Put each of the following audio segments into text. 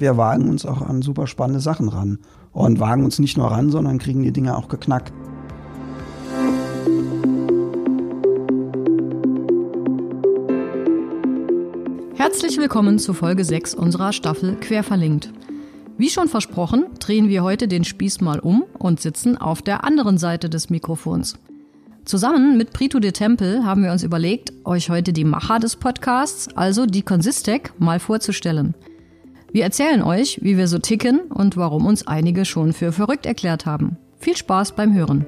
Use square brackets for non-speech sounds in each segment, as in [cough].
Wir wagen uns auch an super spannende Sachen ran und wagen uns nicht nur ran, sondern kriegen die Dinge auch geknackt. Herzlich willkommen zu Folge 6 unserer Staffel Querverlinkt. Wie schon versprochen, drehen wir heute den Spieß mal um und sitzen auf der anderen Seite des Mikrofons. Zusammen mit Prito de Tempel haben wir uns überlegt, euch heute die Macher des Podcasts, also die Consistec, mal vorzustellen – wir erzählen euch, wie wir so ticken und warum uns einige schon für verrückt erklärt haben. Viel Spaß beim Hören.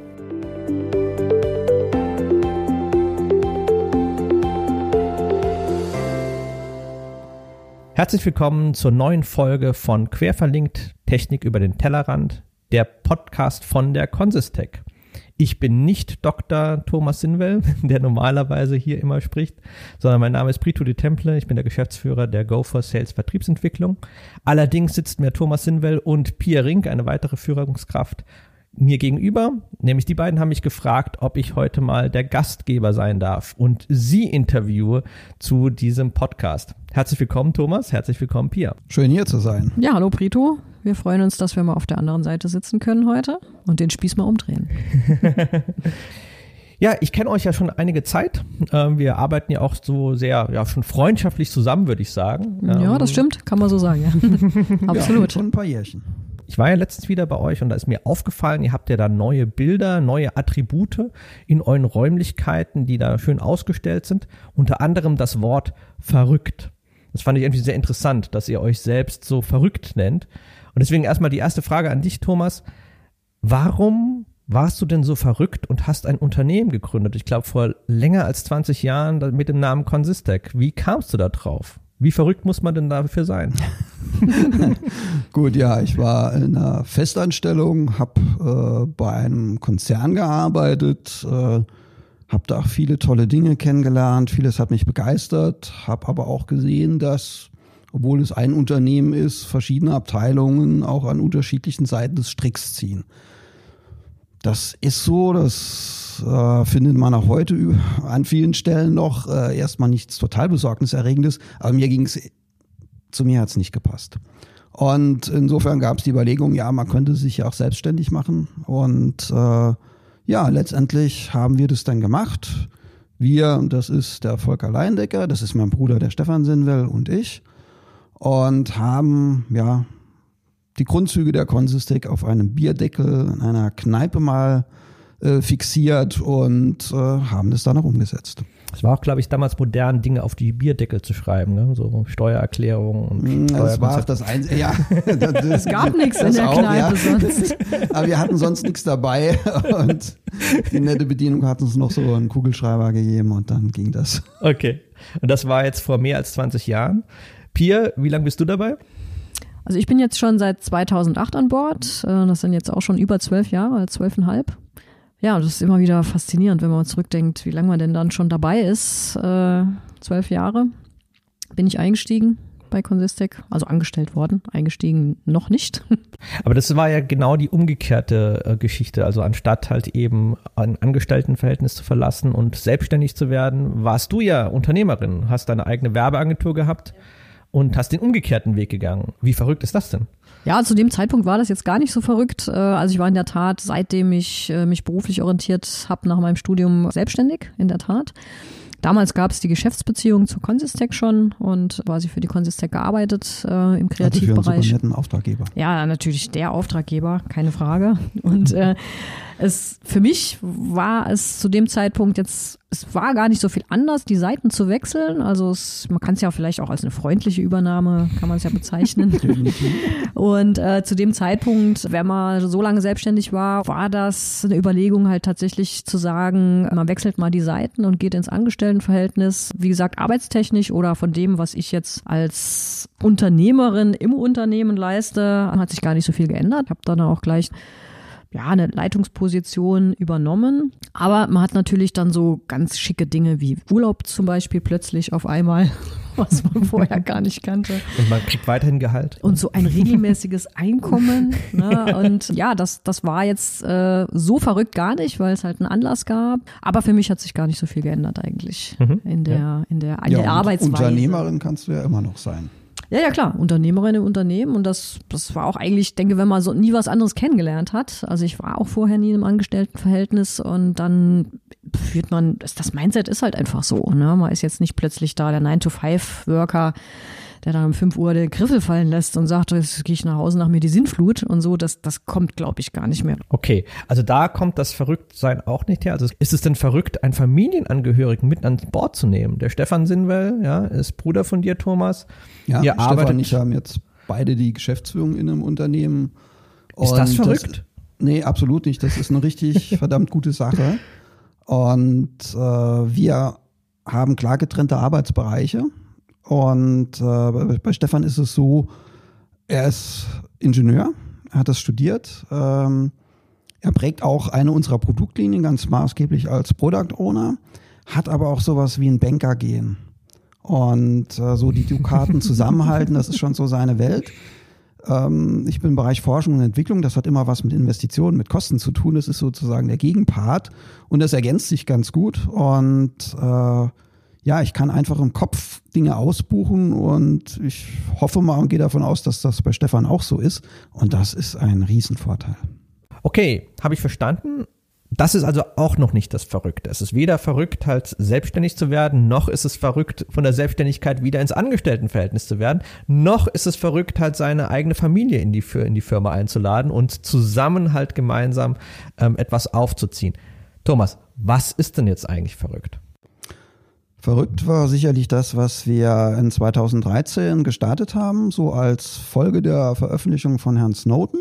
Herzlich willkommen zur neuen Folge von Querverlinkt Technik über den Tellerrand, der Podcast von der Consistec. Ich bin nicht Dr. Thomas Sinwell, [laughs] der normalerweise hier immer spricht, sondern mein Name ist Brito de Temple. Ich bin der Geschäftsführer der Go Sales Vertriebsentwicklung. Allerdings sitzt mir Thomas Sinwell und Pia Rink, eine weitere Führungskraft, mir gegenüber. Nämlich die beiden haben mich gefragt, ob ich heute mal der Gastgeber sein darf und sie interviewe zu diesem Podcast. Herzlich willkommen, Thomas. Herzlich willkommen, Pia. Schön hier zu sein. Ja, hallo, Brito. Wir freuen uns, dass wir mal auf der anderen Seite sitzen können heute und den Spieß mal umdrehen. [laughs] Ja, ich kenne euch ja schon einige Zeit. Ähm, wir arbeiten ja auch so sehr, ja, schon freundschaftlich zusammen, würde ich sagen. Ja, das ähm, stimmt, kann man so sagen, ja. [laughs] Absolut. Ja, schon ein paar Jährchen. Ich war ja letztens wieder bei euch und da ist mir aufgefallen, ihr habt ja da neue Bilder, neue Attribute in euren Räumlichkeiten, die da schön ausgestellt sind. Unter anderem das Wort verrückt. Das fand ich irgendwie sehr interessant, dass ihr euch selbst so verrückt nennt. Und deswegen erstmal die erste Frage an dich, Thomas. Warum warst du denn so verrückt und hast ein Unternehmen gegründet? Ich glaube, vor länger als 20 Jahren mit dem Namen Consistec. Wie kamst du da drauf? Wie verrückt muss man denn dafür sein? [laughs] Gut, ja, ich war in einer Festanstellung, habe äh, bei einem Konzern gearbeitet, äh, habe da viele tolle Dinge kennengelernt, vieles hat mich begeistert, habe aber auch gesehen, dass obwohl es ein Unternehmen ist, verschiedene Abteilungen auch an unterschiedlichen Seiten des Stricks ziehen. Das ist so, das äh, findet man auch heute an vielen Stellen noch äh, erstmal nichts total besorgniserregendes, aber mir ging es, zu mir hat es nicht gepasst. Und insofern gab es die Überlegung, ja, man könnte sich ja auch selbstständig machen. Und äh, ja, letztendlich haben wir das dann gemacht. Wir, das ist der Volker Leindecker, das ist mein Bruder, der Stefan Sinwell und ich und haben ja die Grundzüge der Konsistik auf einem Bierdeckel in einer Kneipe mal äh, fixiert und äh, haben das dann auch umgesetzt. Es war auch, glaube ich, damals modern, Dinge auf die Bierdeckel zu schreiben, ne? so Steuererklärungen und mm, Das war auch das Einzige, ja. [laughs] es gab nichts in der auch, Kneipe ja. sonst. [laughs] Aber wir hatten sonst nichts dabei [laughs] und die nette Bedienung hat uns noch so einen Kugelschreiber gegeben und dann ging das. Okay. Und das war jetzt vor mehr als 20 Jahren. Pia, wie lange bist du dabei? Also ich bin jetzt schon seit 2008 an Bord. Äh, das sind jetzt auch schon über zwölf Jahre, zwölfeinhalb. Ja, das ist immer wieder faszinierend, wenn man zurückdenkt, wie lange man denn dann schon dabei ist. Äh, zwölf Jahre bin ich eingestiegen bei Consistec, also angestellt worden, eingestiegen noch nicht. [laughs] Aber das war ja genau die umgekehrte äh, Geschichte. Also anstatt halt eben ein Angestelltenverhältnis zu verlassen und selbstständig zu werden, warst du ja Unternehmerin, hast deine eigene Werbeagentur gehabt und hast den umgekehrten Weg gegangen. Wie verrückt ist das denn? Ja, zu dem Zeitpunkt war das jetzt gar nicht so verrückt. Äh, also ich war in der Tat, seitdem ich äh, mich beruflich orientiert habe, nach meinem Studium selbstständig, in der Tat. Damals gab es die Geschäftsbeziehung zur Consistec schon und quasi für die Consistec gearbeitet äh, im Kreativbereich. Also für einen netten Auftraggeber. Ja, natürlich der Auftraggeber, keine Frage. Und äh, es für mich war es zu dem Zeitpunkt jetzt, es war gar nicht so viel anders, die Seiten zu wechseln. Also es, man kann es ja vielleicht auch als eine freundliche Übernahme, kann man es ja bezeichnen. [laughs] und äh, zu dem Zeitpunkt, wenn man so lange selbstständig war, war das eine Überlegung halt tatsächlich zu sagen, man wechselt mal die Seiten und geht ins Angestelltenverhältnis. Wie gesagt, arbeitstechnisch oder von dem, was ich jetzt als Unternehmerin im Unternehmen leiste, hat sich gar nicht so viel geändert. Habe dann auch gleich ja, eine Leitungsposition übernommen. Aber man hat natürlich dann so ganz schicke Dinge wie Urlaub zum Beispiel plötzlich auf einmal, [laughs] was man vorher gar nicht kannte. Und man kriegt weiterhin Gehalt. Und so ein regelmäßiges [laughs] Einkommen. Ne? Und ja, das, das war jetzt äh, so verrückt gar nicht, weil es halt einen Anlass gab. Aber für mich hat sich gar nicht so viel geändert eigentlich mhm. in der, in der, in ja, der Arbeitsweise. Unternehmerin kannst du ja immer noch sein. Ja, ja, klar, Unternehmerin im Unternehmen. Und das, das war auch eigentlich, ich denke, wenn man so nie was anderes kennengelernt hat, also ich war auch vorher nie im Angestelltenverhältnis. Und dann führt man, das Mindset ist halt einfach so, ne? Man ist jetzt nicht plötzlich da der 9-to-5-Worker, der dann um 5 Uhr den Griffel fallen lässt und sagt, jetzt gehe ich nach Hause nach mir die Sinnflut und so, das, das kommt, glaube ich, gar nicht mehr. Okay, also da kommt das Verrücktsein auch nicht her. Also ist es denn verrückt, einen Familienangehörigen mit an Bord zu nehmen? Der Stefan Sinwell, ja, ist Bruder von dir, Thomas. Ja, Ihr Stefan arbeitet- und ich haben jetzt beide die Geschäftsführung in einem Unternehmen. Ist das verrückt? nee, absolut nicht. Das ist eine richtig [laughs] verdammt gute Sache. Und äh, wir haben klar getrennte Arbeitsbereiche. Und äh, bei, Stefan ist es so, er ist Ingenieur, er hat das studiert. Ähm, er prägt auch eine unserer Produktlinien ganz maßgeblich als Product Owner, hat aber auch sowas wie ein Banker-Gehen. Und äh, so die Dukaten [laughs] zusammenhalten, das ist schon so seine Welt. Ähm, ich bin im Bereich Forschung und Entwicklung, das hat immer was mit Investitionen, mit Kosten zu tun. Das ist sozusagen der Gegenpart und das ergänzt sich ganz gut. Und äh, ja, ich kann einfach im Kopf Dinge ausbuchen und ich hoffe mal und gehe davon aus, dass das bei Stefan auch so ist. Und das ist ein Riesenvorteil. Okay, habe ich verstanden. Das ist also auch noch nicht das Verrückte. Es ist weder verrückt, halt selbstständig zu werden, noch ist es verrückt, von der Selbstständigkeit wieder ins Angestelltenverhältnis zu werden, noch ist es verrückt, halt seine eigene Familie in die, in die Firma einzuladen und zusammen halt gemeinsam ähm, etwas aufzuziehen. Thomas, was ist denn jetzt eigentlich verrückt? Verrückt war sicherlich das, was wir in 2013 gestartet haben, so als Folge der Veröffentlichung von Herrn Snowden.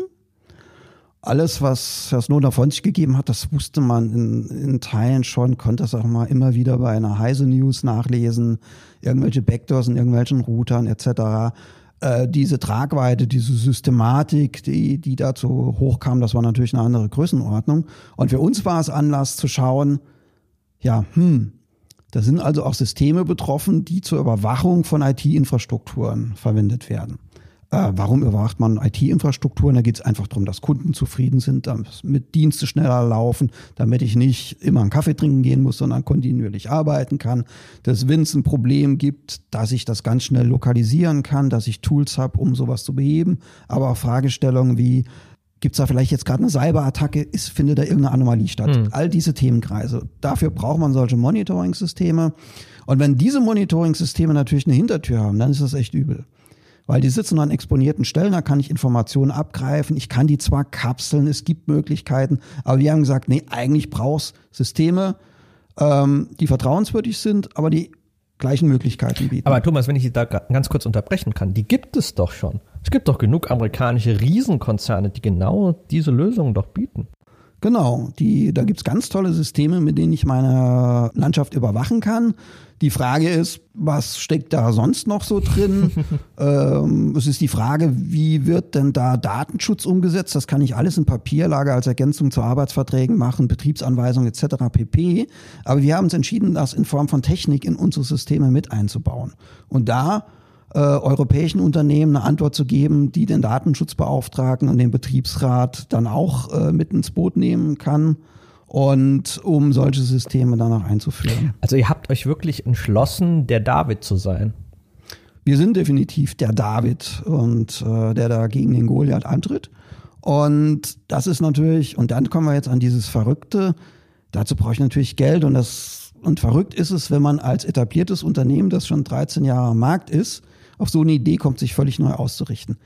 Alles, was Herr Snowden von sich gegeben hat, das wusste man in, in Teilen schon, konnte das auch mal immer wieder bei einer Heise News nachlesen, irgendwelche Backdoors in irgendwelchen Routern etc. Äh, diese Tragweite, diese Systematik, die, die dazu hochkam, das war natürlich eine andere Größenordnung. Und für uns war es Anlass zu schauen, ja, hm, da sind also auch Systeme betroffen, die zur Überwachung von IT-Infrastrukturen verwendet werden. Äh, warum überwacht man IT-Infrastrukturen? Da geht es einfach darum, dass Kunden zufrieden sind, damit Dienste schneller laufen, damit ich nicht immer einen Kaffee trinken gehen muss, sondern kontinuierlich arbeiten kann. Dass wenn es ein Problem gibt, dass ich das ganz schnell lokalisieren kann, dass ich Tools habe, um sowas zu beheben. Aber auch Fragestellungen wie, Gibt es da vielleicht jetzt gerade eine Cyberattacke? Ist, findet da irgendeine Anomalie statt? All diese Themenkreise. Dafür braucht man solche Monitoring-Systeme. Und wenn diese Monitoring-Systeme natürlich eine Hintertür haben, dann ist das echt übel. Weil die sitzen an exponierten Stellen, da kann ich Informationen abgreifen. Ich kann die zwar kapseln, es gibt Möglichkeiten, aber wir haben gesagt, nee, eigentlich brauchst Systeme, ähm, die vertrauenswürdig sind, aber die gleichen Möglichkeiten bieten. Aber Thomas, wenn ich dich da ganz kurz unterbrechen kann, die gibt es doch schon. Es gibt doch genug amerikanische Riesenkonzerne, die genau diese Lösungen doch bieten. Genau, die, da gibt's ganz tolle Systeme, mit denen ich meine Landschaft überwachen kann. Die Frage ist, was steckt da sonst noch so drin? [laughs] ähm, es ist die Frage, wie wird denn da Datenschutz umgesetzt? Das kann ich alles in Papierlage als Ergänzung zu Arbeitsverträgen machen, Betriebsanweisungen etc. pp. Aber wir haben uns entschieden, das in Form von Technik in unsere Systeme mit einzubauen. Und da äh, europäischen Unternehmen eine Antwort zu geben, die den Datenschutzbeauftragten und den Betriebsrat dann auch äh, mit ins Boot nehmen kann und um solche Systeme dann auch einzuführen. Also ihr habt euch wirklich entschlossen, der David zu sein. Wir sind definitiv der David und äh, der da gegen den Goliath antritt. Und das ist natürlich, und dann kommen wir jetzt an dieses Verrückte. Dazu brauche ich natürlich Geld und das und verrückt ist es, wenn man als etabliertes Unternehmen, das schon 13 Jahre am Markt ist, auf so eine Idee kommt, sich völlig neu auszurichten.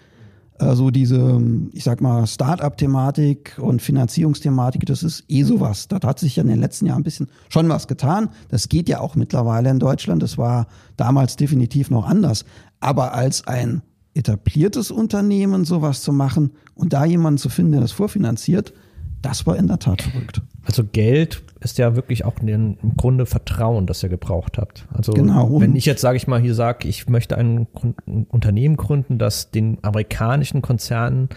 Also diese, ich sag mal, Start-up-Thematik und Finanzierungsthematik, das ist eh sowas. Da hat sich ja in den letzten Jahren ein bisschen schon was getan. Das geht ja auch mittlerweile in Deutschland. Das war damals definitiv noch anders. Aber als ein etabliertes Unternehmen sowas zu machen und da jemanden zu finden, der das vorfinanziert, das war in der Tat verrückt. Also Geld ist ja wirklich auch ein- im Grunde Vertrauen, das ihr gebraucht habt. Also Genau. wenn ich jetzt, sage ich mal, hier sage, ich möchte ein, ein Unternehmen gründen, das den amerikanischen Konzernen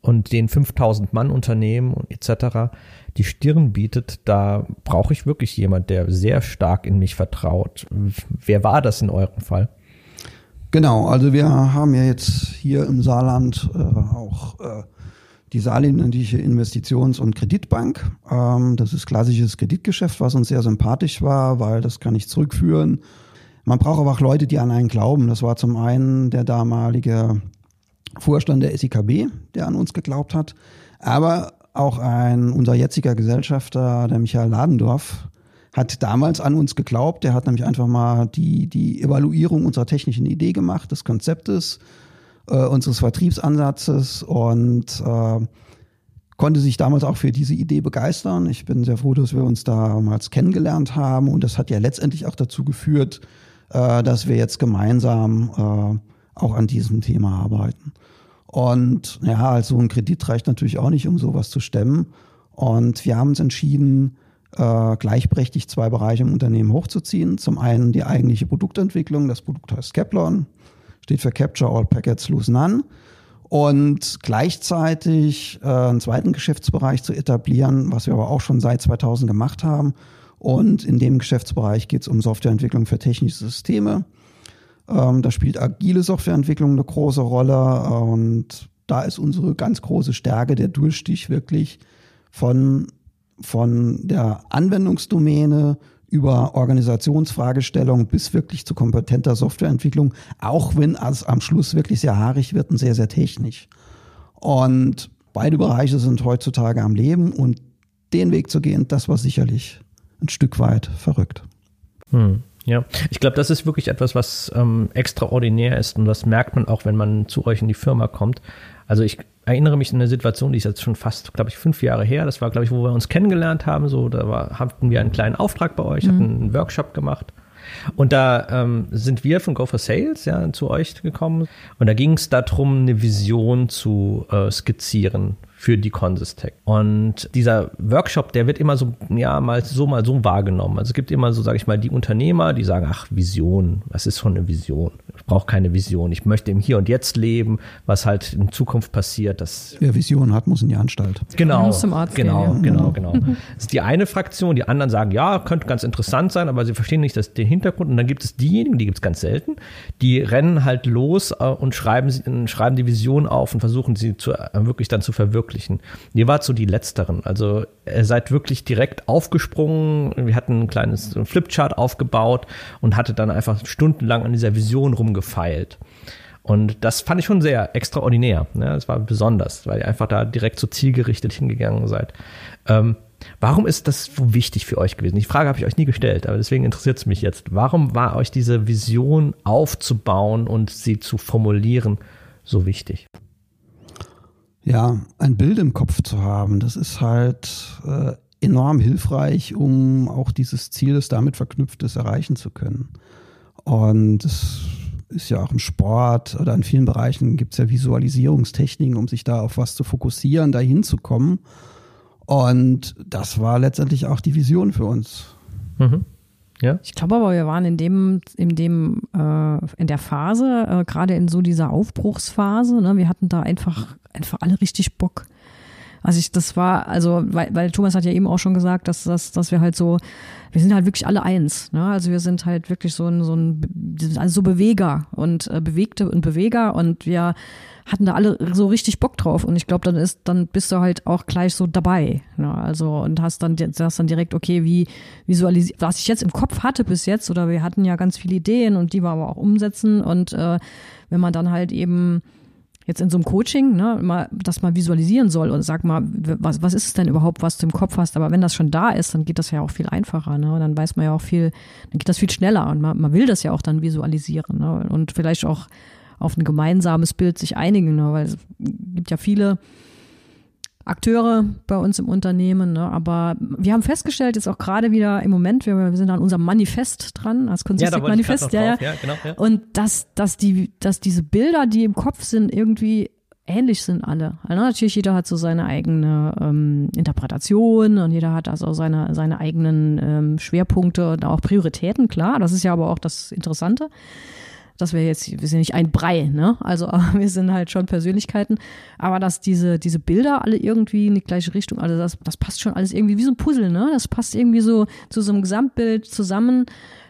und den 5000 Mann Unternehmen etc. die Stirn bietet, da brauche ich wirklich jemand, der sehr stark in mich vertraut. Wer war das in eurem Fall? Genau, also wir haben ja jetzt hier im Saarland äh, auch äh, die Saarländische Investitions- und Kreditbank. Ähm, das ist klassisches Kreditgeschäft, was uns sehr sympathisch war, weil das kann ich zurückführen. Man braucht aber auch Leute, die an einen glauben. Das war zum einen der damalige Vorstand der SIKB, der an uns geglaubt hat, aber auch ein, unser jetziger Gesellschafter, der Michael Ladendorf, hat damals an uns geglaubt. Der hat nämlich einfach mal die, die Evaluierung unserer technischen Idee gemacht, des Konzeptes, äh, unseres Vertriebsansatzes und äh, konnte sich damals auch für diese Idee begeistern. Ich bin sehr froh, dass wir uns damals kennengelernt haben und das hat ja letztendlich auch dazu geführt, äh, dass wir jetzt gemeinsam äh, auch an diesem Thema arbeiten. Und ja, also ein Kredit reicht natürlich auch nicht, um sowas zu stemmen. Und wir haben uns entschieden, äh, gleichberechtigt zwei Bereiche im Unternehmen hochzuziehen. Zum einen die eigentliche Produktentwicklung. Das Produkt heißt Caplon, steht für Capture All Packets Lose None. Und gleichzeitig äh, einen zweiten Geschäftsbereich zu etablieren, was wir aber auch schon seit 2000 gemacht haben. Und in dem Geschäftsbereich geht es um Softwareentwicklung für technische Systeme. Ähm, da spielt agile Softwareentwicklung eine große Rolle und da ist unsere ganz große Stärke der Durchstich wirklich von, von der Anwendungsdomäne über Organisationsfragestellung bis wirklich zu kompetenter Softwareentwicklung, auch wenn es am Schluss wirklich sehr haarig wird und sehr, sehr technisch. Und beide Bereiche sind heutzutage am Leben und den Weg zu gehen, das war sicherlich ein Stück weit verrückt. Hm. Ja, ich glaube, das ist wirklich etwas, was ähm, extraordinär ist und das merkt man auch, wenn man zu euch in die Firma kommt. Also ich erinnere mich an eine Situation, die ist jetzt schon fast, glaube ich, fünf Jahre her. Das war, glaube ich, wo wir uns kennengelernt haben. So, da war, hatten wir einen kleinen Auftrag bei euch, mhm. hatten einen Workshop gemacht. Und da ähm, sind wir von Go for Sales ja zu euch gekommen und da ging es darum, eine Vision zu äh, skizzieren für die Consistec. Und dieser Workshop, der wird immer so, ja, mal so, mal so wahrgenommen. Also es gibt immer so, sage ich mal, die Unternehmer, die sagen, ach, Vision, was ist schon eine Vision? Ich brauche keine Vision. Ich möchte im Hier und Jetzt leben, was halt in Zukunft passiert. Das Wer Vision hat, muss in die Anstalt. Genau, genau, gehen, genau, genau. Das ist die eine Fraktion. Die anderen sagen, ja, könnte ganz interessant sein, aber sie verstehen nicht das, den Hintergrund. Und dann gibt es diejenigen, die gibt es ganz selten, die rennen halt los äh, und schreiben, schreiben die Vision auf und versuchen sie zu, äh, wirklich dann zu verwirklichen. Ihr wart so die Letzteren. Also ihr seid wirklich direkt aufgesprungen. Wir hatten ein kleines Flipchart aufgebaut und hatte dann einfach stundenlang an dieser Vision rumgefeilt. Und das fand ich schon sehr extraordinär. Ne? Das war besonders, weil ihr einfach da direkt so zielgerichtet hingegangen seid. Ähm, warum ist das so wichtig für euch gewesen? Die Frage habe ich euch nie gestellt, aber deswegen interessiert es mich jetzt. Warum war euch diese Vision aufzubauen und sie zu formulieren so wichtig? Ja, ein Bild im Kopf zu haben, das ist halt äh, enorm hilfreich, um auch dieses Ziel, das damit verknüpft ist, erreichen zu können. Und es ist ja auch im Sport oder in vielen Bereichen gibt es ja Visualisierungstechniken, um sich da auf was zu fokussieren, da hinzukommen. Und das war letztendlich auch die Vision für uns. Mhm. Ja. Ich glaube aber, wir waren in dem, in dem, äh, in der Phase, äh, gerade in so dieser Aufbruchsphase, ne, wir hatten da einfach, einfach alle richtig Bock. Also ich, das war, also, weil, weil Thomas hat ja eben auch schon gesagt, dass, dass, dass wir halt so, wir sind halt wirklich alle eins. Ne? Also wir sind halt wirklich so ein, so ein, also so Beweger und äh, Bewegte und Beweger und wir hatten da alle so richtig Bock drauf und ich glaube, dann ist, dann bist du halt auch gleich so dabei. Ne? Also und hast dann, sagst dann direkt, okay, wie visualisiert, was ich jetzt im Kopf hatte bis jetzt, oder wir hatten ja ganz viele Ideen und die wir aber auch umsetzen und äh, wenn man dann halt eben jetzt in so einem Coaching, ne, mal, das mal visualisieren soll und sag mal, was, was ist es denn überhaupt, was du im Kopf hast? Aber wenn das schon da ist, dann geht das ja auch viel einfacher, ne? Und dann weiß man ja auch viel, dann geht das viel schneller und man, man will das ja auch dann visualisieren, ne? Und vielleicht auch auf ein gemeinsames Bild sich einigen, ne? weil es gibt ja viele Akteure bei uns im Unternehmen, ne? aber wir haben festgestellt, jetzt auch gerade wieder im Moment, wir, wir sind an unserem Manifest dran, als Konsistik-Manifest, ja, ja. ja, genau, ja. Und dass, dass, die, dass diese Bilder, die im Kopf sind, irgendwie ähnlich sind alle. Also natürlich, jeder hat so seine eigene ähm, Interpretation und jeder hat also seine, seine eigenen ähm, Schwerpunkte und auch Prioritäten, klar. Das ist ja aber auch das Interessante dass wir jetzt, wir sind nicht ein Brei, ne? Also [laughs] wir sind halt schon Persönlichkeiten, aber dass diese, diese Bilder alle irgendwie in die gleiche Richtung, also das, das passt schon alles irgendwie wie so ein Puzzle, ne? Das passt irgendwie so zu so einem Gesamtbild zusammen.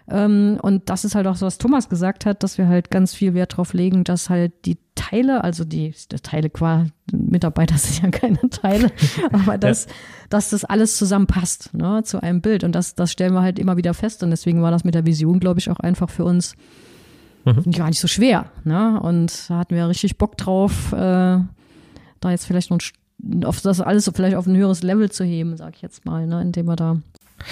Ähm, und das ist halt auch so, was Thomas gesagt hat, dass wir halt ganz viel Wert drauf legen, dass halt die Teile, also die, die Teile qua Mitarbeiter [laughs] sind ja keine Teile, [laughs] aber dass, dass das alles zusammenpasst ne, zu einem Bild. Und das, das stellen wir halt immer wieder fest. Und deswegen war das mit der Vision, glaube ich, auch einfach für uns mhm. gar nicht so schwer. Ne? Und da hatten wir richtig Bock drauf, äh, da jetzt vielleicht noch auf das alles so vielleicht auf ein höheres Level zu heben, sag ich jetzt mal, ne, indem wir da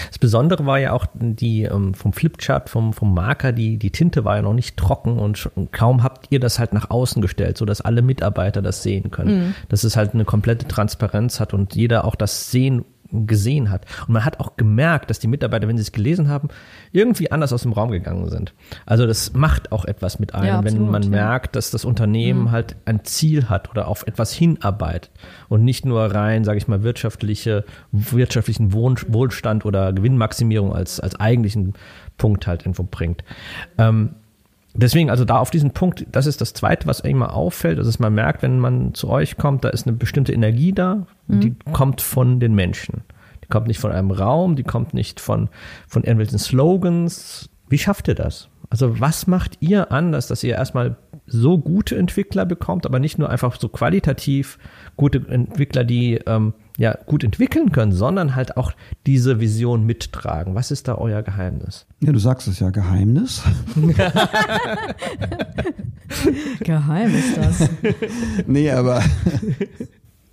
das Besondere war ja auch die ähm, vom Flipchart, vom, vom Marker, die, die Tinte war ja noch nicht trocken und kaum habt ihr das halt nach außen gestellt, so dass alle Mitarbeiter das sehen können. Mhm. Dass es halt eine komplette Transparenz hat und jeder auch das sehen gesehen hat. Und man hat auch gemerkt, dass die Mitarbeiter, wenn sie es gelesen haben, irgendwie anders aus dem Raum gegangen sind. Also das macht auch etwas mit einem, ja, absolut, wenn man ja. merkt, dass das Unternehmen mhm. halt ein Ziel hat oder auf etwas hinarbeitet und nicht nur rein, sage ich mal, wirtschaftliche, wirtschaftlichen Wohlstand oder Gewinnmaximierung als, als eigentlichen Punkt halt irgendwo bringt. Ähm, Deswegen, also da auf diesen Punkt, das ist das Zweite, was immer auffällt, dass man merkt, wenn man zu euch kommt, da ist eine bestimmte Energie da, mhm. die kommt von den Menschen. Die kommt nicht von einem Raum, die kommt nicht von, von irgendwelchen Slogans. Wie schafft ihr das? Also was macht ihr anders, dass ihr erstmal so gute Entwickler bekommt, aber nicht nur einfach so qualitativ gute Entwickler, die ähm, ja gut entwickeln können, sondern halt auch diese Vision mittragen. Was ist da euer Geheimnis? Ja, du sagst es ja, Geheimnis. [laughs] Geheim ist das. [laughs] nee, aber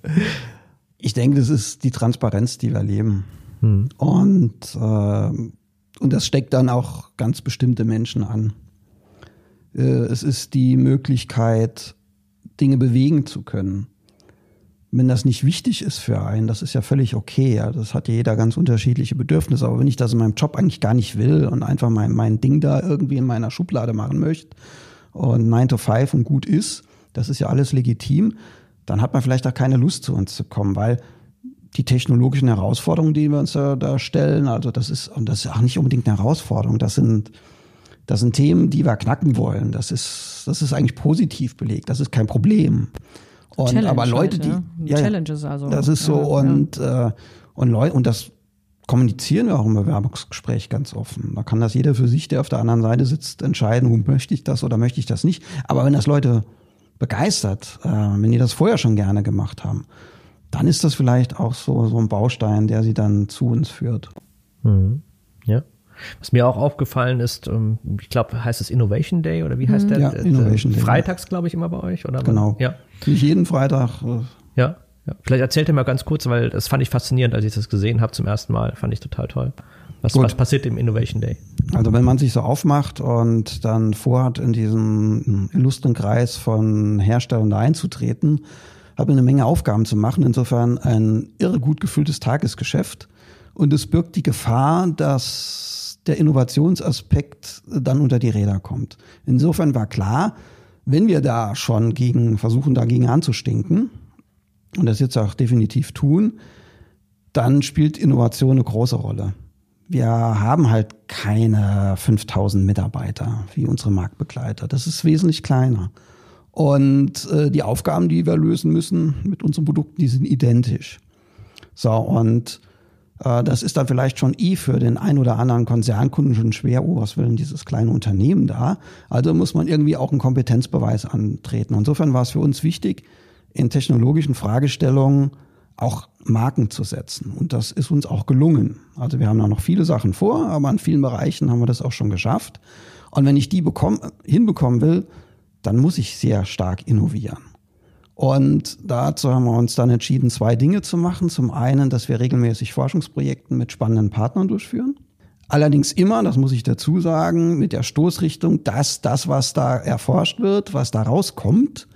[laughs] ich denke, das ist die Transparenz, die wir leben. Hm. Und, äh, und das steckt dann auch ganz bestimmte Menschen an. Äh, es ist die Möglichkeit, Dinge bewegen zu können wenn das nicht wichtig ist für einen, das ist ja völlig okay. Ja. Das hat ja jeder ganz unterschiedliche Bedürfnisse. Aber wenn ich das in meinem Job eigentlich gar nicht will und einfach mein, mein Ding da irgendwie in meiner Schublade machen möchte und 9 to 5 und gut ist, das ist ja alles legitim, dann hat man vielleicht auch keine Lust zu uns zu kommen, weil die technologischen Herausforderungen, die wir uns da, da stellen, also das ist, und das ist auch nicht unbedingt eine Herausforderung, das sind, das sind Themen, die wir knacken wollen. Das ist, das ist eigentlich positiv belegt. Das ist kein Problem. Und Challenge aber Leute, halt, die ja, Challenges also. Das ist so ja, und äh, und Leute und das kommunizieren wir auch im Bewerbungsgespräch ganz offen. Da kann das jeder für sich, der auf der anderen Seite sitzt, entscheiden, möchte ich das oder möchte ich das nicht. Aber wenn das Leute begeistert, äh, wenn die das vorher schon gerne gemacht haben, dann ist das vielleicht auch so, so ein Baustein, der sie dann zu uns führt. Mhm. Ja. Was mir auch aufgefallen ist, ähm, ich glaube, heißt es Innovation Day oder wie heißt mhm. der? Ja, Innovation Day. Freitags, glaube ich, immer bei euch, oder? Genau. Ja. Nicht jeden Freitag. Äh, ja. ja. Vielleicht erzählt ihr mal ganz kurz, weil das fand ich faszinierend, als ich das gesehen habe zum ersten Mal. Fand ich total toll. Was, was passiert im Innovation Day? Also wenn man sich so aufmacht und dann vorhat, in diesen illustren Kreis von Herstellern da einzutreten, hat man eine Menge Aufgaben zu machen. Insofern ein irre gut gefülltes Tagesgeschäft. Und es birgt die Gefahr, dass der Innovationsaspekt dann unter die Räder kommt. Insofern war klar, wenn wir da schon gegen, versuchen dagegen anzustinken, und das jetzt auch definitiv tun, dann spielt Innovation eine große Rolle. Wir haben halt keine 5000 Mitarbeiter wie unsere Marktbegleiter. Das ist wesentlich kleiner. Und äh, die Aufgaben, die wir lösen müssen mit unseren Produkten, die sind identisch. So, und das ist dann vielleicht schon eh für den ein oder anderen Konzernkunden schon schwer. Oh, was will denn dieses kleine Unternehmen da? Also muss man irgendwie auch einen Kompetenzbeweis antreten. Insofern war es für uns wichtig, in technologischen Fragestellungen auch Marken zu setzen. Und das ist uns auch gelungen. Also wir haben da noch viele Sachen vor, aber in vielen Bereichen haben wir das auch schon geschafft. Und wenn ich die bekomm, hinbekommen will, dann muss ich sehr stark innovieren. Und dazu haben wir uns dann entschieden, zwei Dinge zu machen. Zum einen, dass wir regelmäßig Forschungsprojekte mit spannenden Partnern durchführen. Allerdings immer, das muss ich dazu sagen, mit der Stoßrichtung, dass das, was da erforscht wird, was da rauskommt,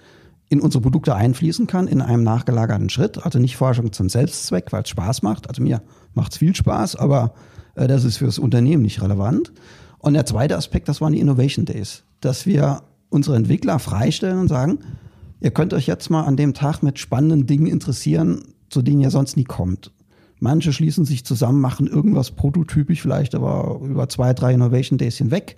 in unsere Produkte einfließen kann, in einem nachgelagerten Schritt. Also nicht Forschung zum Selbstzweck, weil es Spaß macht. Also mir macht es viel Spaß, aber äh, das ist fürs Unternehmen nicht relevant. Und der zweite Aspekt, das waren die Innovation Days. Dass wir unsere Entwickler freistellen und sagen, Ihr könnt euch jetzt mal an dem Tag mit spannenden Dingen interessieren, zu denen ihr sonst nie kommt. Manche schließen sich zusammen, machen irgendwas prototypisch, vielleicht aber über zwei, drei Innovation Days hinweg.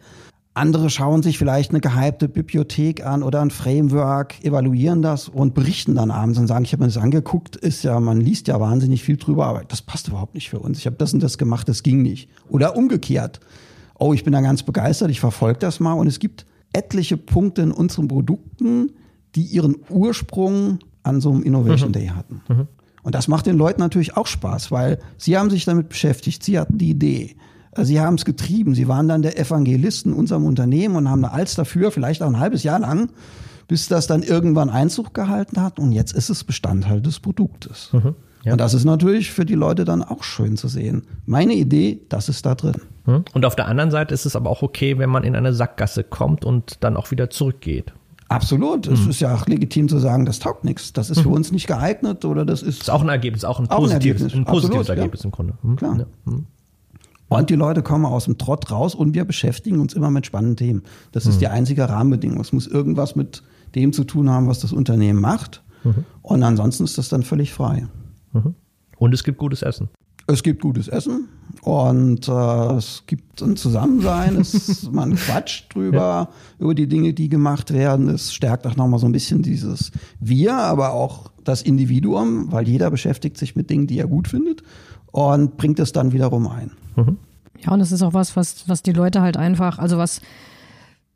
Andere schauen sich vielleicht eine gehypte Bibliothek an oder ein Framework, evaluieren das und berichten dann abends und sagen, ich habe mir das angeguckt, ist ja, man liest ja wahnsinnig viel drüber, aber das passt überhaupt nicht für uns. Ich habe das und das gemacht, das ging nicht. Oder umgekehrt. Oh, ich bin da ganz begeistert, ich verfolge das mal und es gibt etliche Punkte in unseren Produkten, die ihren Ursprung an so einem Innovation mhm. Day hatten. Mhm. Und das macht den Leuten natürlich auch Spaß, weil sie haben sich damit beschäftigt, sie hatten die Idee. Sie haben es getrieben. Sie waren dann der Evangelist in unserem Unternehmen und haben da alles dafür, vielleicht auch ein halbes Jahr lang, bis das dann irgendwann Einzug gehalten hat. Und jetzt ist es Bestandteil des Produktes. Mhm, ja. Und das ist natürlich für die Leute dann auch schön zu sehen. Meine Idee, das ist da drin. Mhm. Und auf der anderen Seite ist es aber auch okay, wenn man in eine Sackgasse kommt und dann auch wieder zurückgeht. Absolut. Es mhm. ist ja auch legitim zu sagen, das taugt nichts. Das ist für mhm. uns nicht geeignet oder das ist. Das ist auch ein Ergebnis, auch ein auch positives, ein, Ergebnis. ein positives Absolut, Ergebnis ja. im Grunde. Mhm. Klar. Ja. Mhm. Und die Leute kommen aus dem Trott raus und wir beschäftigen uns immer mit spannenden Themen. Das ist mhm. die einzige Rahmenbedingung. Es muss irgendwas mit dem zu tun haben, was das Unternehmen macht. Mhm. Und ansonsten ist das dann völlig frei. Und es gibt gutes Essen. Es gibt gutes Essen und äh, es gibt ein Zusammensein, es, [laughs] man quatscht drüber, ja. über die Dinge, die gemacht werden. Es stärkt auch nochmal so ein bisschen dieses Wir, aber auch das Individuum, weil jeder beschäftigt sich mit Dingen, die er gut findet und bringt es dann wiederum ein. Mhm. Ja, und das ist auch was, was, was die Leute halt einfach, also was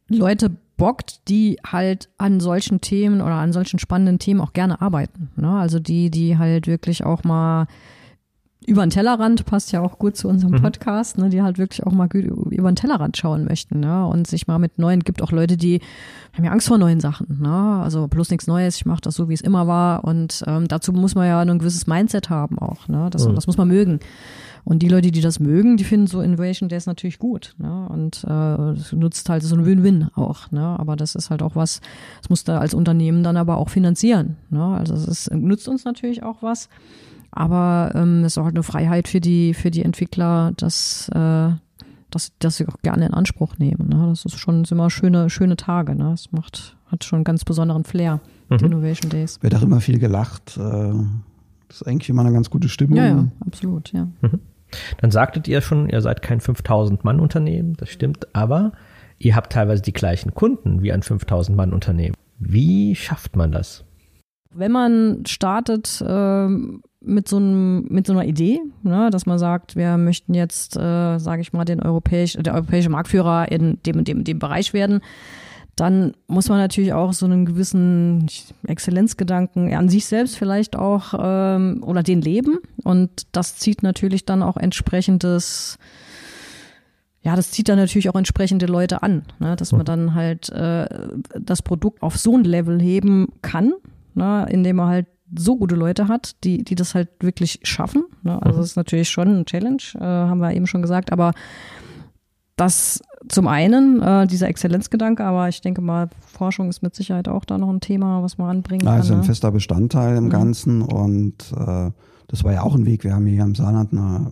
Leute bockt, die halt an solchen Themen oder an solchen spannenden Themen auch gerne arbeiten. Ne? Also die, die halt wirklich auch mal über den Tellerrand passt ja auch gut zu unserem mhm. Podcast, ne, die halt wirklich auch mal über den Tellerrand schauen möchten, ne, und sich mal mit neuen, gibt auch Leute, die haben ja Angst vor neuen Sachen, ne, also bloß nichts Neues, ich mache das so, wie es immer war und ähm, dazu muss man ja ein gewisses Mindset haben auch, ne, das, mhm. das muss man mögen. Und die Leute, die das mögen, die finden so Innovation Days natürlich gut. Ne? Und äh, nutzt halt so ein Win-Win auch. Ne? Aber das ist halt auch was, das muss da als Unternehmen dann aber auch finanzieren. Ne? Also es ist, nutzt uns natürlich auch was. Aber ähm, es ist auch halt eine Freiheit für die, für die Entwickler, dass, äh, dass, dass sie auch gerne in Anspruch nehmen. Ne? Das ist schon sind immer schöne, schöne Tage. Ne? Es macht, hat schon einen ganz besonderen Flair, mhm. die Innovation Days. Wird auch immer viel gelacht. Äh, das ist eigentlich immer eine ganz gute Stimmung. Ja, ja, absolut, ja. Mhm. Dann sagtet ihr schon, ihr seid kein 5000-Mann-Unternehmen, das stimmt, aber ihr habt teilweise die gleichen Kunden wie ein 5000-Mann-Unternehmen. Wie schafft man das? Wenn man startet, ähm, mit so, einem, mit so einer Idee, ne, dass man sagt, wir möchten jetzt, äh, sage ich mal, den europäisch, der europäische Marktführer in dem dem, dem Bereich werden, dann muss man natürlich auch so einen gewissen Exzellenzgedanken an sich selbst vielleicht auch ähm, oder den leben. Und das zieht natürlich dann auch entsprechendes, ja, das zieht dann natürlich auch entsprechende Leute an, ne, dass man dann halt äh, das Produkt auf so ein Level heben kann, ne, indem man halt so gute Leute hat, die, die das halt wirklich schaffen. Ne? Also mhm. das ist natürlich schon ein Challenge, äh, haben wir eben schon gesagt, aber das zum einen, äh, dieser Exzellenzgedanke, aber ich denke mal, Forschung ist mit Sicherheit auch da noch ein Thema, was man anbringen kann. Also ein ne? fester Bestandteil im mhm. Ganzen und äh, das war ja auch ein Weg. Wir haben hier im Saarland eine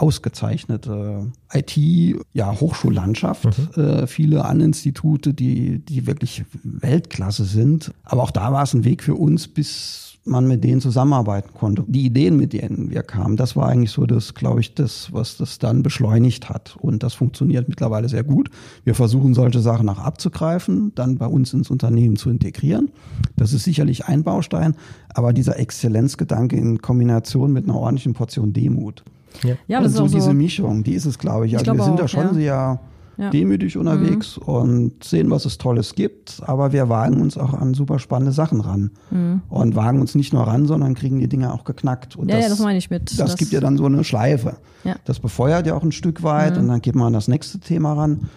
ausgezeichnete IT-Hochschullandschaft, ja, mhm. äh, viele An-Institute, die, die wirklich Weltklasse sind. Aber auch da war es ein Weg für uns, bis man mit denen zusammenarbeiten konnte. Die Ideen, mit denen wir kamen, das war eigentlich so das, glaube ich, das, was das dann beschleunigt hat. Und das funktioniert mittlerweile sehr gut. Wir versuchen solche Sachen auch abzugreifen, dann bei uns ins Unternehmen zu integrieren. Das ist sicherlich ein Baustein, aber dieser Exzellenzgedanke in Kombination mit einer ordentlichen Portion Demut. Ja, ja das und so, ist so diese Mischung, die ist es, glaube ich. Also wir sind auch, da schon ja. sehr ja. demütig unterwegs mhm. und sehen, was es Tolles gibt. Aber wir wagen uns auch an super spannende Sachen ran. Mhm. Und wagen uns nicht nur ran, sondern kriegen die Dinge auch geknackt. Und ja, das, ja, das meine ich mit. Das, das, gibt ja dann so eine Schleife. Ja. Das befeuert ja auch ein Stück weit mhm. und dann geht man an das nächste Thema ran.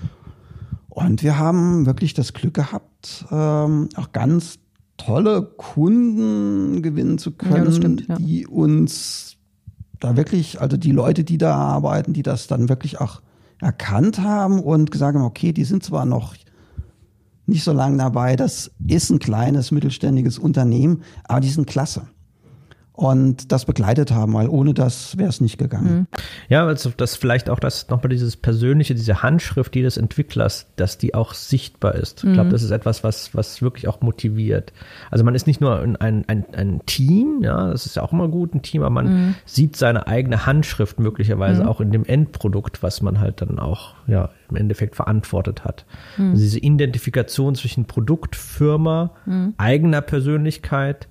Und wir haben wirklich das Glück gehabt, ähm, auch ganz tolle Kunden gewinnen zu können, stimmt, die uns da wirklich, also die Leute, die da arbeiten, die das dann wirklich auch erkannt haben und gesagt haben, okay, die sind zwar noch nicht so lange dabei, das ist ein kleines mittelständiges Unternehmen, aber die sind klasse und das begleitet haben, weil ohne das wäre es nicht gegangen. Mhm. Ja, also das vielleicht auch das nochmal dieses persönliche, diese Handschrift jedes Entwicklers, dass die auch sichtbar ist. Mhm. Ich glaube, das ist etwas, was, was wirklich auch motiviert. Also man ist nicht nur ein, ein, ein Team, ja, das ist ja auch immer gut, ein Team, aber man mhm. sieht seine eigene Handschrift möglicherweise mhm. auch in dem Endprodukt, was man halt dann auch, ja, im Endeffekt verantwortet hat. Mhm. Also diese Identifikation zwischen Produkt, Firma, mhm. eigener Persönlichkeit,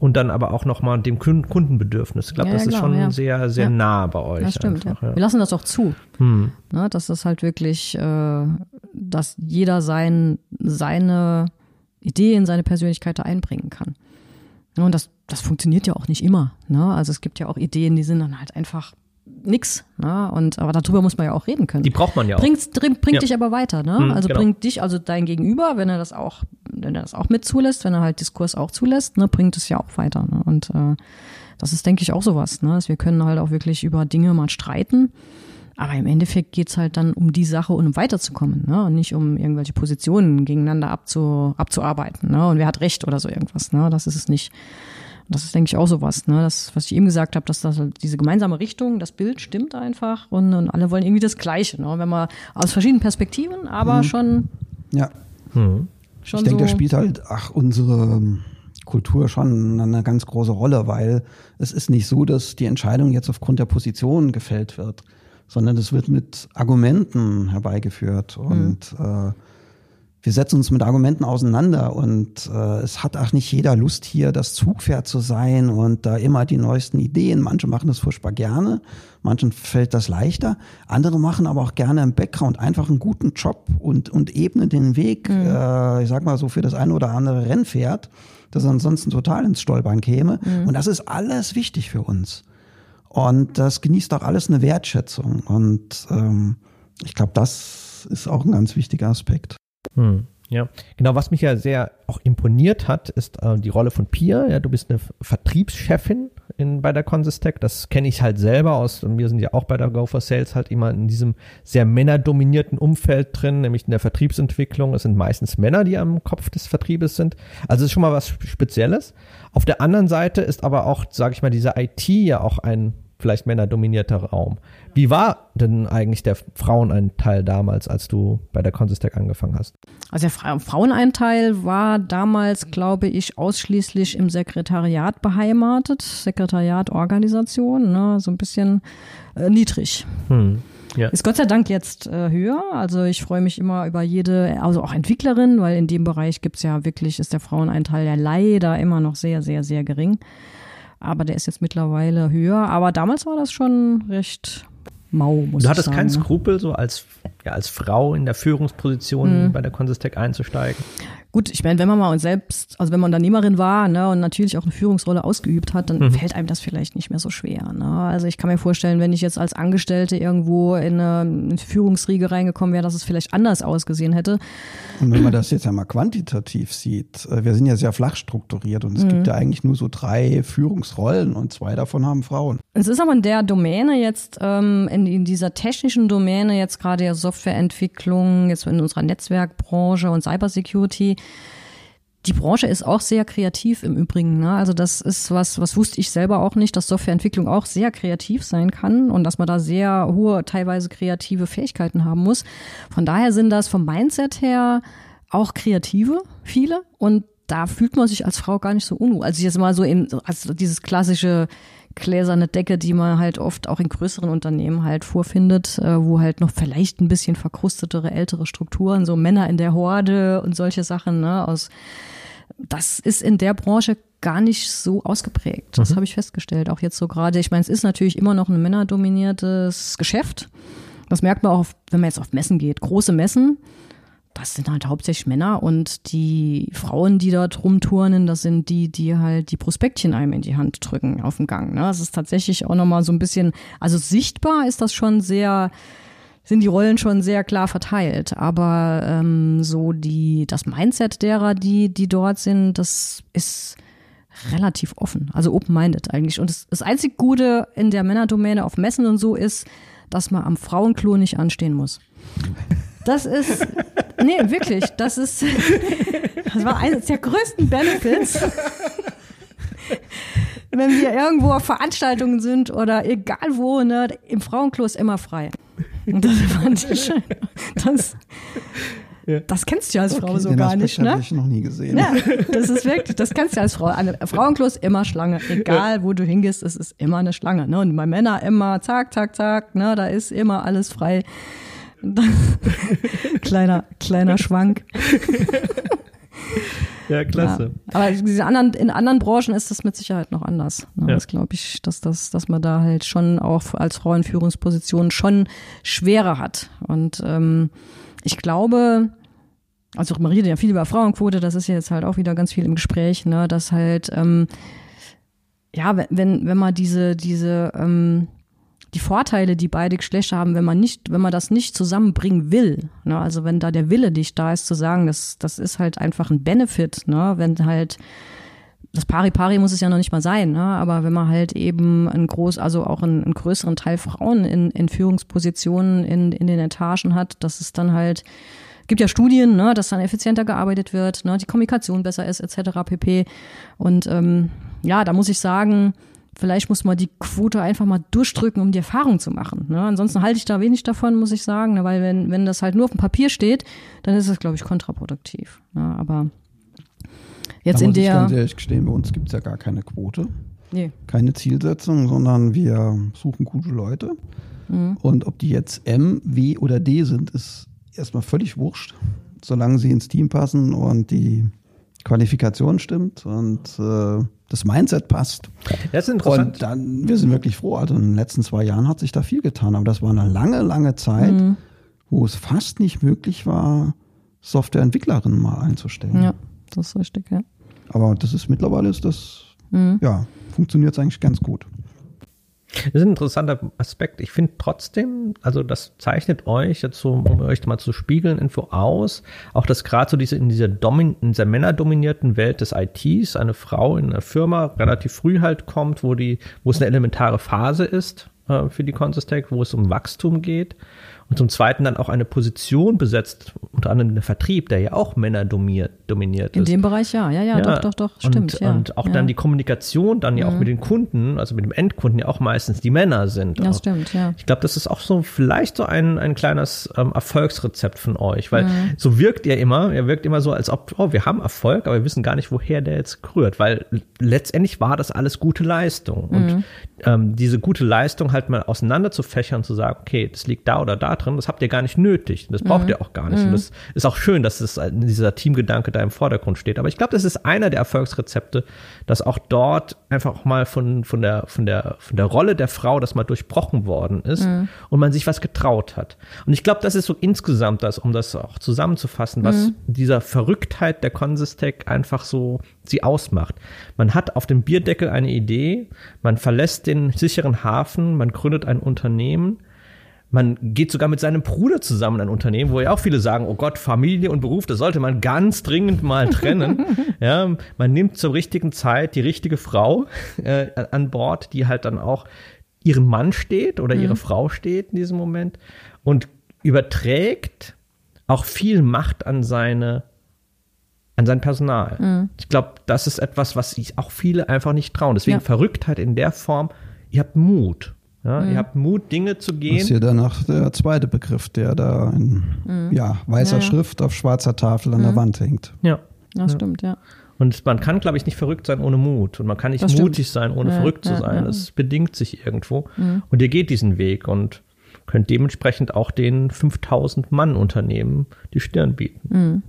und dann aber auch nochmal dem Kundenbedürfnis. Ich glaube, ja, das ist schon ja. sehr, sehr ja. nah bei euch. Das stimmt, einfach, ja. Wir lassen das auch zu. Hm. Ne, dass das halt wirklich, äh, dass jeder sein, seine Ideen, seine Persönlichkeit da einbringen kann. Und das, das funktioniert ja auch nicht immer. Ne? Also es gibt ja auch Ideen, die sind dann halt einfach nix. Ne? Und aber darüber muss man ja auch reden können. Die braucht man ja auch. Bringt, bringt Ja. dich aber weiter, ne? Hm, also genau. bringt dich, also dein Gegenüber, wenn er das auch, wenn er das auch mit zulässt, wenn er halt Diskurs auch zulässt, ne, bringt es ja auch weiter. Ne? Und äh, das ist, denke ich, auch sowas, ne? Dass wir können halt auch wirklich über Dinge mal streiten. Aber im Endeffekt geht's halt dann um die Sache und um weiterzukommen, ne? Und nicht um irgendwelche Positionen gegeneinander abzu, abzuarbeiten, ne? Und wer hat recht oder so irgendwas, ne? Das ist es nicht. Das ist, denke ich, auch sowas, ne? Das, was ich eben gesagt habe, dass das halt diese gemeinsame Richtung, das Bild stimmt einfach und, und alle wollen irgendwie das Gleiche, ne? Wenn man aus verschiedenen Perspektiven, aber schon, Ja, Hm. Schon ich denke, so. da spielt halt, ach, unsere ähm, Kultur schon eine ganz große Rolle, weil es ist nicht so, dass die Entscheidung jetzt aufgrund der Position gefällt wird, sondern es wird mit Argumenten herbeigeführt und äh, wir setzen uns mit Argumenten auseinander und äh, es hat auch nicht jeder Lust hier das Zugpferd zu sein und da immer die neuesten Ideen. Manche machen das furchtbar gerne, manchen fällt das leichter, andere machen aber auch gerne im Background einfach einen guten Job und, und ebnen den Weg, äh, ich sag mal so für das eine oder andere Rennpferd, das ansonsten total ins Stolpern käme. Und das ist alles wichtig für uns. Und das genießt auch alles eine Wertschätzung. Und ähm, ich glaube, das ist auch ein ganz wichtiger Aspekt. Hm, ja, genau. Was mich ja sehr auch imponiert hat, ist äh, die Rolle von Pia. Ja, du bist eine Vertriebschefin in, bei der Consistec. Das kenne ich halt selber aus. Und wir sind ja auch bei der Go for Sales halt immer in diesem sehr männerdominierten Umfeld drin, nämlich in der Vertriebsentwicklung. Es sind meistens Männer, die am Kopf des Vertriebes sind. Also es ist schon mal was Spezielles. Auf der anderen Seite ist aber auch, sage ich mal, diese IT ja auch ein vielleicht männerdominierter Raum. Wie war denn eigentlich der Frauenanteil damals, als du bei der Consistec angefangen hast? Also der Fra Fraueneinteil war damals, glaube ich, ausschließlich im Sekretariat beheimatet. Sekretariat, Organisation, ne, so ein bisschen äh, niedrig. Hm. Ja. Ist Gott sei Dank jetzt äh, höher. Also ich freue mich immer über jede, also auch Entwicklerin, weil in dem Bereich gibt's ja wirklich, ist der Fraueneinteil ja leider immer noch sehr, sehr, sehr gering. Aber der ist jetzt mittlerweile höher. Aber damals war das schon recht mau, muss Du ich hattest sagen. keinen ne? Skrupel, so als, ja, als Frau in der Führungsposition Mhm. bei der Consistec einzusteigen? Gut, ich meine, wenn man mal uns selbst, also wenn man Unternehmerin war ne, und natürlich auch eine Führungsrolle ausgeübt hat, dann Mhm. fällt einem das vielleicht nicht mehr so schwer. Ne? Also ich kann mir vorstellen, wenn ich jetzt als Angestellte irgendwo in eine, eine Führungsriege reingekommen wäre, dass es vielleicht anders ausgesehen hätte. Und wenn man das jetzt ja mal quantitativ sieht, äh, wir sind ja sehr flach strukturiert und es gibt ja eigentlich nur so drei Führungsrollen und zwei davon haben Frauen. Es ist aber in der Domäne jetzt, ähm, in, in dieser technischen Domäne jetzt gerade ja Softwareentwicklung, jetzt in unserer Netzwerkbranche und Cybersecurity, die Branche ist auch sehr kreativ im Übrigen. Ne? Also das ist was, was wusste ich selber auch nicht, dass Softwareentwicklung auch sehr kreativ sein kann und dass man da sehr hohe, teilweise kreative Fähigkeiten haben muss. Von daher sind das vom Mindset her auch kreative, viele. Und da fühlt man sich als Frau gar nicht so unwohl. Also jetzt mal so in, also dieses klassische gläserne Decke, die man halt oft auch in größeren Unternehmen halt vorfindet, äh, wo halt noch vielleicht ein bisschen verkrustetere, ältere Strukturen, so Männer in der Horde und solche Sachen, ne, aus, das ist in der Branche gar nicht so ausgeprägt. Das habe ich festgestellt. Auch jetzt so gerade, ich meine, es ist natürlich immer noch ein männerdominiertes Geschäft. Das merkt man auch, wenn man jetzt auf Messen geht. Große Messen, das sind halt hauptsächlich Männer und die Frauen, die dort rumturnen, das sind die, die halt die Prospektchen einem in die Hand drücken auf dem Gang. Ne? Das ist tatsächlich auch nochmal so ein bisschen, also sichtbar ist das schon sehr, sind die Rollen schon sehr klar verteilt. Aber ähm, so die, das Mindset derer, die, die dort sind, das ist relativ offen, also open-minded eigentlich. Und das, das einzig Gute in der Männerdomäne auf Messen und so ist, dass man am Frauenklo nicht anstehen muss. Das ist, nee, wirklich, das ist, das war eines der größten Benefits. Wenn wir irgendwo auf Veranstaltungen sind oder egal wo, ne, im Frauenklo ist immer frei. Und das fand ich schön. Das, das kennst du ja als Frau so Den gar Aspekt nicht, habe ne? ich noch nie gesehen. Ja, das ist wirklich, das kennst du als Frau. Eine Frauenklo ist immer Schlange. Egal, wo du hingehst, es ist immer eine Schlange. Ne? Und bei Männern immer zack, zack, zack, ne? da ist immer alles frei. [laughs] kleiner, kleiner Schwank. [laughs] Ja, klasse. Ja. Aber diese anderen, in anderen Branchen ist das mit Sicherheit noch anders. Ne? Ja. Das glaube ich, dass, das, dass man da halt schon auch als Frau in Führungspositionen schon schwerer hat. Und ähm, ich glaube, also man redet ja viel über Frauenquote, das ist ja jetzt halt auch wieder ganz viel im Gespräch, ne, dass halt, ähm, ja, wenn, wenn man diese, diese, ähm, die Vorteile, die beide Geschlechter haben, wenn man nicht, wenn man das nicht zusammenbringen will, ne, also wenn da der Wille nicht da ist zu sagen, das, das ist halt einfach ein Benefit, ne, wenn halt das Pari-Pari muss es ja noch nicht mal sein, ne? aber wenn man halt eben ein groß, also auch einen, einen größeren Teil Frauen in, in Führungspositionen in, in den Etagen hat, dass es dann halt gibt ja Studien, ne, dass dann effizienter gearbeitet wird, ne, die Kommunikation besser ist, etc. pp. Und ähm, ja, da muss ich sagen, vielleicht muss man die Quote einfach mal durchdrücken, um die Erfahrung zu machen. Ne? Ansonsten halte ich da wenig davon, muss ich sagen, ne? weil wenn, wenn das halt nur auf dem Papier steht, dann ist es, glaube ich, kontraproduktiv. Ne? Aber jetzt da in muss der. Ich ganz ehrlich gestehen, bei uns gibt es ja gar keine Quote. Nee. Keine Zielsetzung, sondern wir suchen gute Leute. Mhm. Und ob die jetzt M, W oder D sind, ist erstmal völlig wurscht, solange sie ins Team passen und die Qualifikation stimmt und äh, das Mindset passt. Das ist interessant. Und dann, wir sind wirklich froh. Also in den letzten zwei Jahren hat sich da viel getan, aber das war eine lange, lange Zeit, Mhm. wo es fast nicht möglich war, Softwareentwicklerinnen mal einzustellen. Ja, das ist richtig, ja. Aber das ist mittlerweile ist das, Mhm. ja, funktioniert eigentlich ganz gut. Das ist ein interessanter Aspekt. Ich finde trotzdem, also das zeichnet euch jetzt so, um euch mal zu spiegeln, Info aus, auch dass gerade so diese in dieser, Domin in dieser männerdominierten Welt des ITs eine Frau in einer Firma relativ früh halt kommt, wo die, wo es eine elementare Phase ist äh, für die Consistec, wo es um Wachstum geht. Und zum Zweiten dann auch eine Position besetzt, unter anderem der Vertrieb, der ja auch Männer dominiert, dominiert In ist. dem Bereich ja, ja, ja, doch, doch, doch, und, stimmt, ja. Und auch ja. dann die Kommunikation dann ja auch mit den Kunden, also mit dem Endkunden ja auch meistens die Männer sind. Ja, auch. stimmt, ja. Ich glaube, das ist auch so vielleicht so ein, ein kleines ähm, Erfolgsrezept von euch, weil Mhm. so wirkt ihr immer, ihr wirkt immer so, als ob, oh, wir haben Erfolg, aber wir wissen gar nicht, woher der jetzt rührt, weil letztendlich war das alles gute Leistung. Mhm. Und ähm, diese gute Leistung halt mal auseinander zu fächern und zu sagen, okay, das liegt da oder da drin, das habt ihr gar nicht nötig. Das braucht Mhm. ihr auch gar nicht. Und das ist auch schön, dass es, dieser Teamgedanke da im Vordergrund steht. Aber ich glaube, das ist einer der Erfolgsrezepte, dass auch dort einfach auch mal von, von, der, von, der, von der Rolle der Frau das mal durchbrochen worden ist und man sich was getraut hat. Und ich glaube, das ist so insgesamt das, um das auch zusammenzufassen, was dieser Verrücktheit der Consistec einfach so sie ausmacht. Man hat auf dem Bierdeckel eine Idee, man verlässt den sicheren Hafen, man gründet ein Unternehmen, man geht sogar mit seinem Bruder zusammen in ein Unternehmen, wo ja auch viele sagen, oh Gott, Familie und Beruf, das sollte man ganz dringend mal trennen. [laughs] ja, man nimmt zur richtigen Zeit die richtige Frau äh, an Bord, die halt dann auch ihren Mann steht oder ihre Frau steht in diesem Moment und überträgt auch viel Macht an seine an sein Personal. Ich glaube, das ist etwas, was sich auch viele einfach nicht trauen. Deswegen Ja. Verrücktheit in der Form, ihr habt Mut. Ja, Ihr habt Mut, Dinge zu Das ist gehen. hier danach der zweite Begriff, der da in ja, weißer Ja, ja. Schrift auf schwarzer Tafel an der Wand hängt. Ja. Ja, stimmt, ja. Und man kann, glaube ich, nicht verrückt sein ohne Mut. Und man kann nicht Das stimmt. mutig sein, ohne Ja, verrückt zu sein. ja. Mhm. Es bedingt sich irgendwo. Und ihr geht diesen Weg und könnt dementsprechend auch den 5000 Mann Unternehmen die Stirn bieten.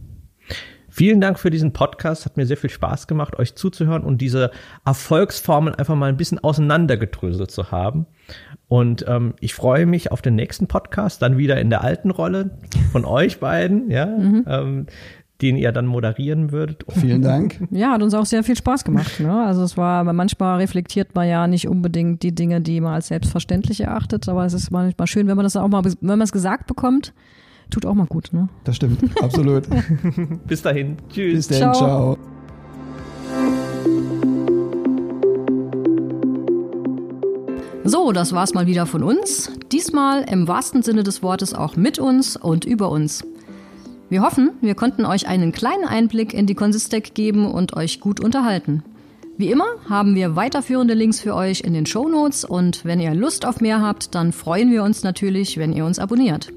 Vielen Dank für diesen Podcast. Hat mir sehr viel Spaß gemacht, euch zuzuhören und diese Erfolgsformeln einfach mal ein bisschen auseinandergedröselt zu haben. Und ähm, ich freue mich auf den nächsten Podcast, dann wieder in der alten Rolle von [laughs] euch beiden, ja, Mhm. ähm, den ihr dann moderieren würdet. [laughs] Vielen Dank. Ja, hat uns auch sehr viel Spaß gemacht. Ne? Also es war, aber manchmal reflektiert man ja nicht unbedingt die Dinge, die man als selbstverständlich erachtet, aber es ist manchmal schön, wenn man das auch mal, wenn man es gesagt bekommt, tut auch mal gut. Ne? Das stimmt, absolut. [laughs] Bis dahin. Tschüss. Bis dann, Ciao. ciao. So, das war's mal wieder von uns. Diesmal im wahrsten Sinne des Wortes auch mit uns und über uns. Wir hoffen, wir konnten euch einen kleinen Einblick in die Consistec geben und euch gut unterhalten. Wie immer haben wir weiterführende Links für euch in den Shownotes und wenn ihr Lust auf mehr habt, dann freuen wir uns natürlich, wenn ihr uns abonniert.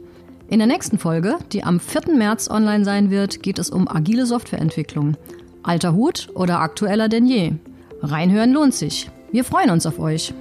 In der nächsten Folge, die am 4. März online sein wird, geht es um agile Softwareentwicklung. Alter Hut oder aktueller denn je? Reinhören lohnt sich. Wir freuen uns auf euch.